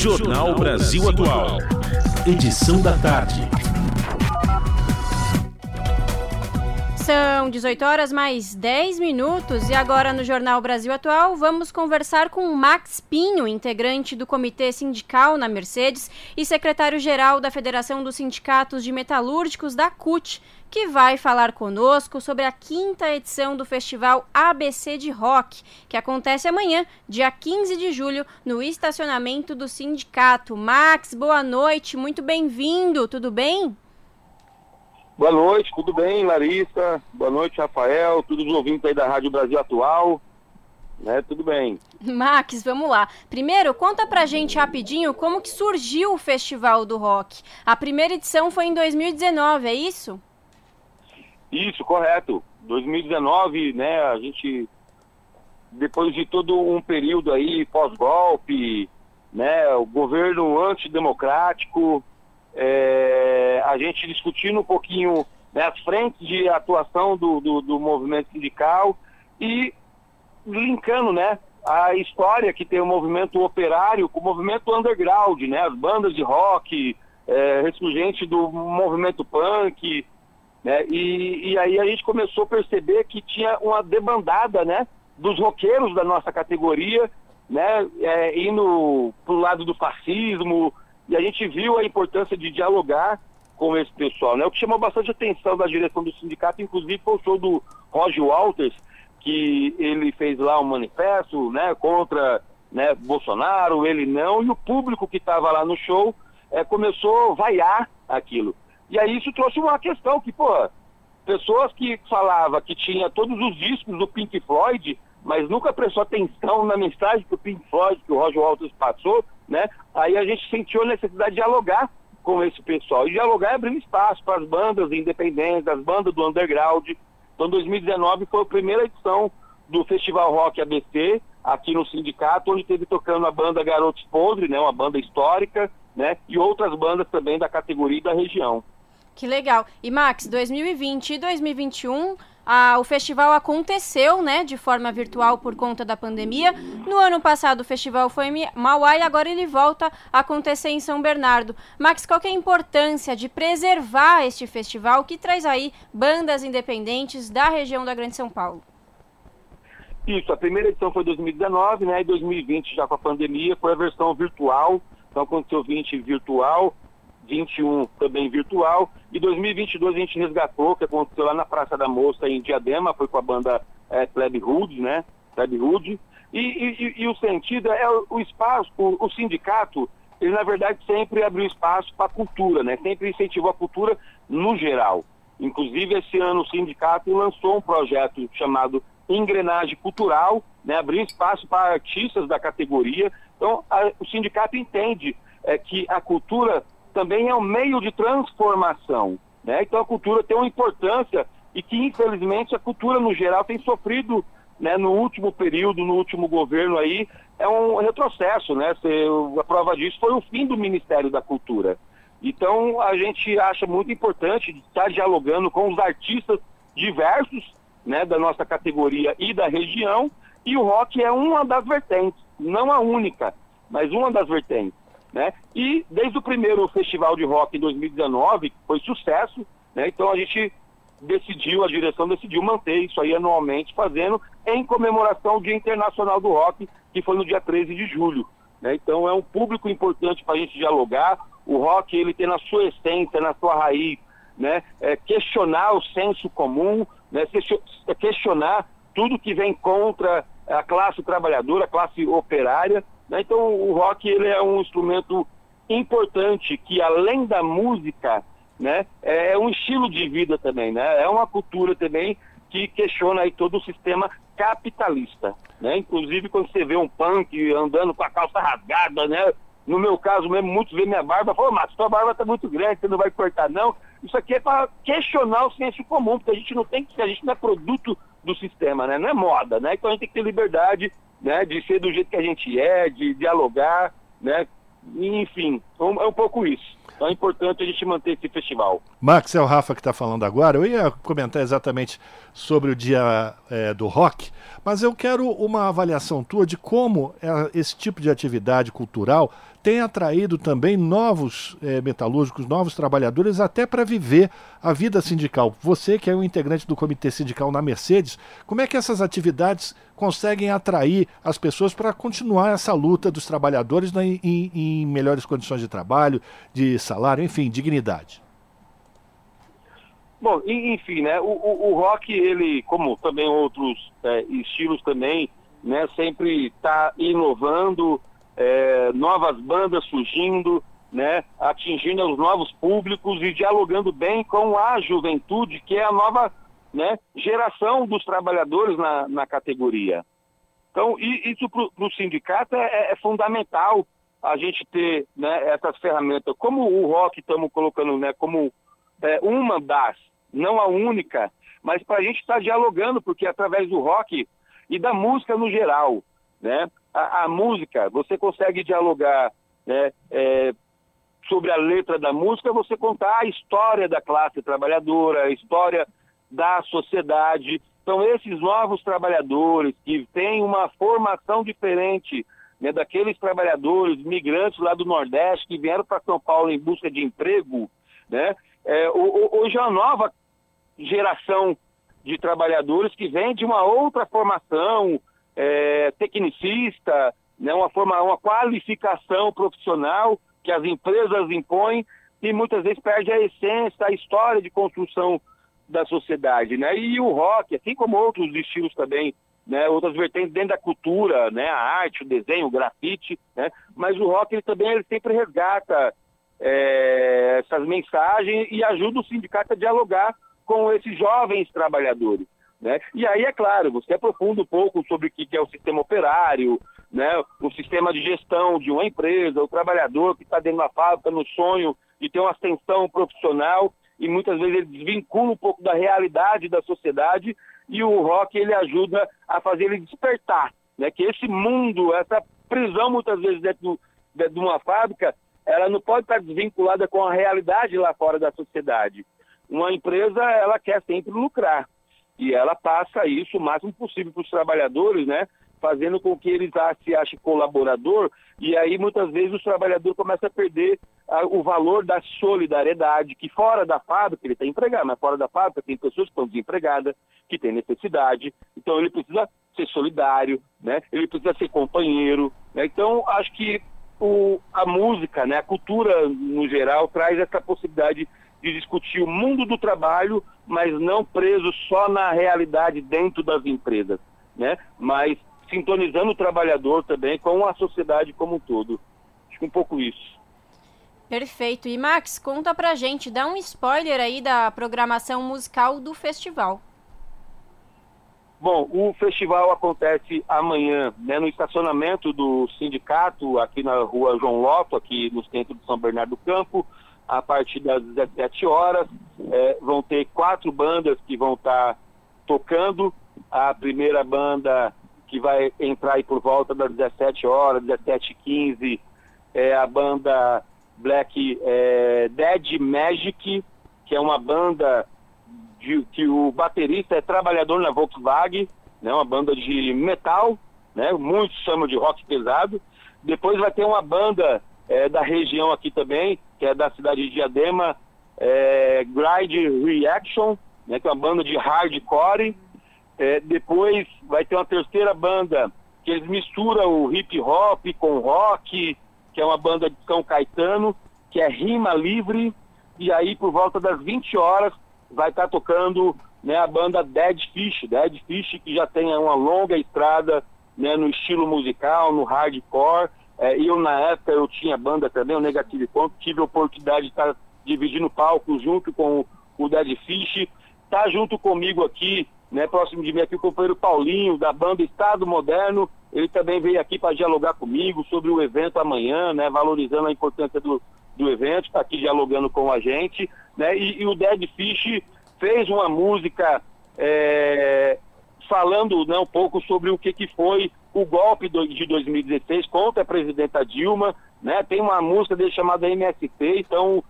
Jornal Brasil Atual. Edição da tarde. São 18 horas mais 10 minutos e agora no Jornal Brasil Atual vamos conversar com Max Pinho, integrante do Comitê Sindical na Mercedes e secretário-geral da Federação dos Sindicatos de Metalúrgicos da CUT, que vai falar conosco sobre a quinta edição do Festival ABC de Rock, que acontece amanhã, dia 15 de julho, no estacionamento do sindicato. Max, boa noite, muito bem-vindo, tudo bem? Boa noite, tudo bem, Larissa? Boa noite, Rafael, todos os ouvintes aí da Rádio Brasil Atual. Né, tudo bem. Max, vamos lá. Primeiro, conta pra gente rapidinho como que surgiu o Festival do Rock. A primeira edição foi em 2019, é isso? Isso, correto. 2019, né, a gente depois de todo um período aí pós-golpe, né, o governo antidemocrático, é, a gente discutindo um pouquinho né, as frentes de atuação do, do, do, movimento sindical e linkando né, a história que tem o movimento operário com o movimento underground, né, as bandas de rock, é, ressurgente do movimento punk, né, e, e aí a gente começou a perceber que tinha uma debandada né, dos roqueiros da nossa categoria, né, é, indo para o lado do fascismo, e a gente viu a importância de dialogar com esse pessoal. Né? O que chamou bastante atenção da direção do sindicato, inclusive, foi o show do Roger Walters, que ele fez lá um manifesto né, contra né, Bolsonaro, ele não, e o público que estava lá no show é, começou a vaiar aquilo. E aí isso trouxe uma questão que, pô, pessoas que falavam que tinha todos os discos do Pink Floyd, mas nunca prestou atenção na mensagem que o Pink Floyd, que o Roger Walters passou, né? Aí a gente sentiu a necessidade de dialogar com esse pessoal. E dialogar é abrir espaço para as bandas independentes, as bandas do underground. Então 2019 foi a primeira edição do Festival Rock ABC, aqui no sindicato, onde teve tocando a banda Garotos Podre, né? Uma banda histórica, né? E outras bandas também da categoria e da região. Que legal. E Max, 2020 e 2021 ah, o festival aconteceu, né, de forma virtual por conta da pandemia. No ano passado o festival foi em Mauá e agora ele volta a acontecer em São Bernardo. Max, qual é a importância de preservar este festival que traz aí bandas independentes da região da Grande São Paulo? Isso, a primeira edição foi 2019, né, e 2020 já com a pandemia foi a versão virtual. Então aconteceu 20 virtual, 21 também virtual, e 2022 a gente resgatou, que aconteceu lá na Praça da Moça, em Diadema, foi com a banda é, Pleb Hood, né? Pleb Hood. E, e, e, o sentido é o, o espaço, o, o, sindicato, ele na verdade sempre abriu espaço para a cultura, né? Sempre incentivou a cultura no geral. Inclusive, esse ano o sindicato lançou um projeto chamado Engrenagem Cultural, né? abriu espaço para artistas da categoria. Então, a, o sindicato entende é, que a cultura também é um meio de transformação. Né? Então a cultura tem uma importância e que, infelizmente, a cultura no geral tem sofrido né, no último período, no último governo aí, é um retrocesso, né? A prova disso foi o fim do Ministério da Cultura. Então a gente acha muito importante estar dialogando com os artistas diversos, né, da nossa categoria e da região, e o rock é uma das vertentes, não a única, mas uma das vertentes. Né? E desde o primeiro festival de rock em 2019, foi sucesso, né? então a gente decidiu, a direção decidiu manter isso aí anualmente, fazendo em comemoração ao Dia Internacional do Rock, que foi no dia 13 de julho. Né? Então é um público importante para a gente dialogar. O rock ele tem na sua essência, na sua raiz, né? É questionar o senso comum, né? É questionar tudo que vem contra a classe trabalhadora, a classe operária, né? Então o rock ele é um instrumento importante que além da música, né, é um estilo de vida também, né? É uma cultura também que questiona aí todo o sistema capitalista, né? Inclusive quando você vê um punk andando com a calça rasgada, né? No meu caso mesmo, muitos veem minha barba, falam, mas sua barba tá muito grande, você não vai cortar não. Isso aqui é para questionar o senso comum, porque a gente não tem que, a gente não é produto do sistema, né? Não é moda, né? Então a gente tem que ter liberdade né, de ser do jeito que a gente é, de dialogar, né, enfim, é um pouco isso. Então é importante a gente manter esse festival. Max, é o Rafa que está falando agora. Eu ia comentar exatamente sobre o dia é, do rock, mas eu quero uma avaliação tua de como é, esse tipo de atividade cultural tem atraído também novos é, metalúrgicos, novos trabalhadores, até para viver a vida sindical. Você, que é um integrante do comitê sindical na Mercedes, como é que essas atividades conseguem atrair as pessoas para continuar essa luta dos trabalhadores né, em, em melhores condições de trabalho, de salário, enfim, dignidade? Bom, enfim, né? O, o, o rock, ele, como também outros é, estilos também, né? Sempre está inovando, é, novas bandas surgindo, né? Atingindo os novos públicos e dialogando bem com a juventude, que é a nova né, geração dos trabalhadores na, na categoria. Então, isso para o sindicato é, é, fundamental a gente ter né, essas ferramentas. Como o rock estamos colocando né, como é, uma das não a única, mas para a gente estar tá dialogando, porque através do rock e da música no geral, né? A, a música, você consegue dialogar né, é, sobre a letra da música, você contar a história da classe trabalhadora, a história da sociedade. Então, esses novos trabalhadores que têm uma formação diferente né, daqueles trabalhadores migrantes lá do Nordeste que vieram para São Paulo em busca de emprego, né? É, hoje é uma nova geração de trabalhadores que vem de uma outra formação é, tecnicista, né, uma, forma, uma qualificação profissional que as empresas impõem e muitas vezes perde a essência, a história de construção da sociedade. Né? E o rock, assim como outros estilos também, né, outras vertentes dentro da cultura, né, a arte, o desenho, o grafite, né, mas o rock ele também ele sempre resgata é, essas mensagens e ajuda o sindicato a dialogar com esses jovens trabalhadores. Né? E aí, é claro, você aprofunda um pouco sobre o que é o sistema operário, né? o sistema de gestão de uma empresa, o trabalhador que está dentro da fábrica no sonho de ter uma ascensão profissional e muitas vezes ele desvincula um pouco da realidade da sociedade e o rock ele ajuda a fazer ele despertar, né? que esse mundo, essa prisão muitas vezes dentro, dentro de uma fábrica, ela não pode estar desvinculada com a realidade lá fora da sociedade uma empresa ela quer sempre lucrar e ela passa isso o máximo possível para os trabalhadores, né? Fazendo com que eles se achem colaborador e aí muitas vezes o trabalhador começa a perder a, o valor da solidariedade, que fora da fábrica ele está empregado, mas fora da fábrica tem pessoas que estão desempregadas, que têm necessidade, então ele precisa ser solidário, né? Ele precisa ser companheiro, né? Então acho que o, a música, né? A cultura no geral traz essa possibilidade de discutir o mundo do trabalho, mas não preso só na realidade dentro das empresas, né? Mas sintonizando o trabalhador também com a sociedade como um todo. Acho que um pouco isso. Perfeito. E Max, conta pra gente, dá um spoiler aí da programação musical do festival. Bom, o festival acontece amanhã, né, no estacionamento do sindicato, aqui na rua João Loto, aqui no centro de São Bernardo do Campo a partir das 17 horas. É, vão ter quatro bandas que vão estar tá tocando. A primeira banda que vai entrar aí por volta das 17 horas, 17h15, é a banda Black é, Dead Magic, que é uma banda de, que o baterista é trabalhador na Volkswagen, né, uma banda de metal, né, muitos chamam de rock pesado. Depois vai ter uma banda é, da região aqui também, que é da cidade de Diadema, é, Gride Reaction, né, que é uma banda de hardcore. É, depois vai ter uma terceira banda que eles misturam o hip hop com rock, que é uma banda de São Caetano, que é Rima Livre. E aí, por volta das 20 horas, vai estar tá tocando né, a banda Dead Fish. Dead Fish, que já tem uma longa estrada né, no estilo musical, no hardcore. É, eu, na época, eu tinha banda também, o Negative Ponto, tive a oportunidade de estar dividindo palco junto com o Dead Fish. Está junto comigo aqui, né, próximo de mim aqui, o companheiro Paulinho, da banda Estado Moderno. Ele também veio aqui para dialogar comigo sobre o evento amanhã, né, valorizando a importância do, do evento, está aqui dialogando com a gente. Né, e, e o Dead Fish fez uma música é, falando né, um pouco sobre o que, que foi o golpe de 2016 contra a presidenta Dilma, né? Tem uma música dele chamada MST, então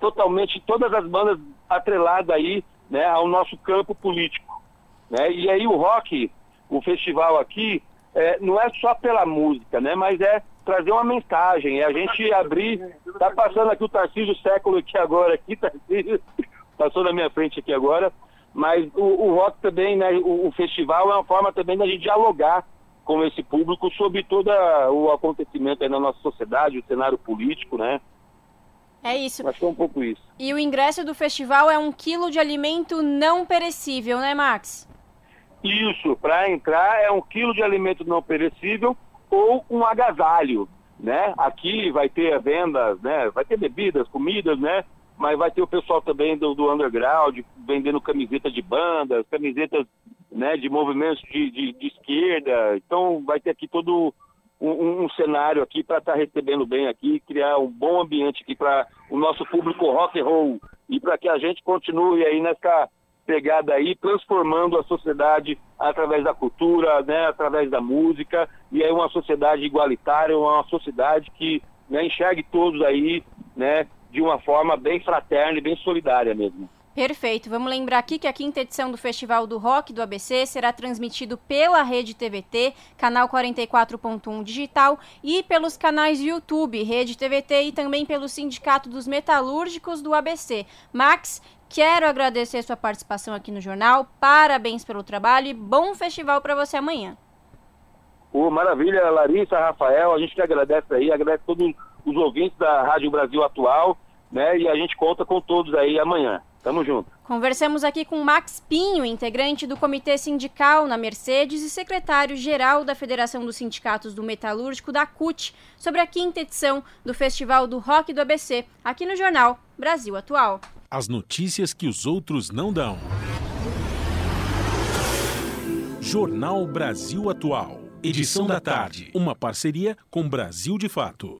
totalmente todas as bandas atrelada aí né, ao nosso campo político. Né? E aí o rock, o festival aqui, é, não é só pela música, né, mas é trazer uma mensagem, é a gente abrir, tá passando aqui o Tarcísio Século aqui agora, aqui, Tarcísio, passou na minha frente aqui agora, mas o, o rock também, né, o, o, festival é uma forma também da gente dialogar com esse público sobre todo o acontecimento aí na nossa sociedade, o cenário político, né, é isso. Que é um pouco isso. E o ingresso do festival é um quilo de alimento não perecível, né, Max? Isso, para entrar é um quilo de alimento não perecível ou um agasalho, né? Aqui vai ter vendas, né? Vai ter bebidas, comidas, né? Mas vai ter o pessoal também do, do underground vendendo camiseta de bandas, camisetas né, de movimentos de, de, de esquerda. Então vai ter aqui todo um, um cenário aqui para estar tá recebendo bem aqui, criar um bom ambiente aqui para o nosso público rock and roll e para que a gente continue aí nessa pegada aí, transformando a sociedade através da cultura, né, através da música, e aí uma sociedade igualitária, uma sociedade que né, enxergue todos aí, né, de uma forma bem fraterna e bem solidária mesmo. Perfeito. Vamos lembrar aqui que a quinta edição do Festival do Rock do ABC será transmitido pela Rede TVT, canal 44.1 digital, e pelos canais YouTube, Rede TVT e também pelo Sindicato dos Metalúrgicos do ABC. Max, Quero agradecer sua participação aqui no jornal. Parabéns pelo trabalho e bom festival para você amanhã. Oh, maravilha, Larissa, Rafael, a gente que agradece aí, agradece todos os ouvintes da Rádio Brasil Atual, né? E a gente conta com todos aí amanhã. Tamo junto. Conversamos aqui com Max Pinho, integrante do Comitê Sindical na Mercedes e secretário-geral da Federação dos Sindicatos do Metalúrgico da CUT, sobre a quinta edição do Festival do Rock do ABC, aqui no jornal Brasil Atual. As notícias que os outros não dão. Jornal Brasil Atual. Edição da tarde. Uma parceria com Brasil de Fato.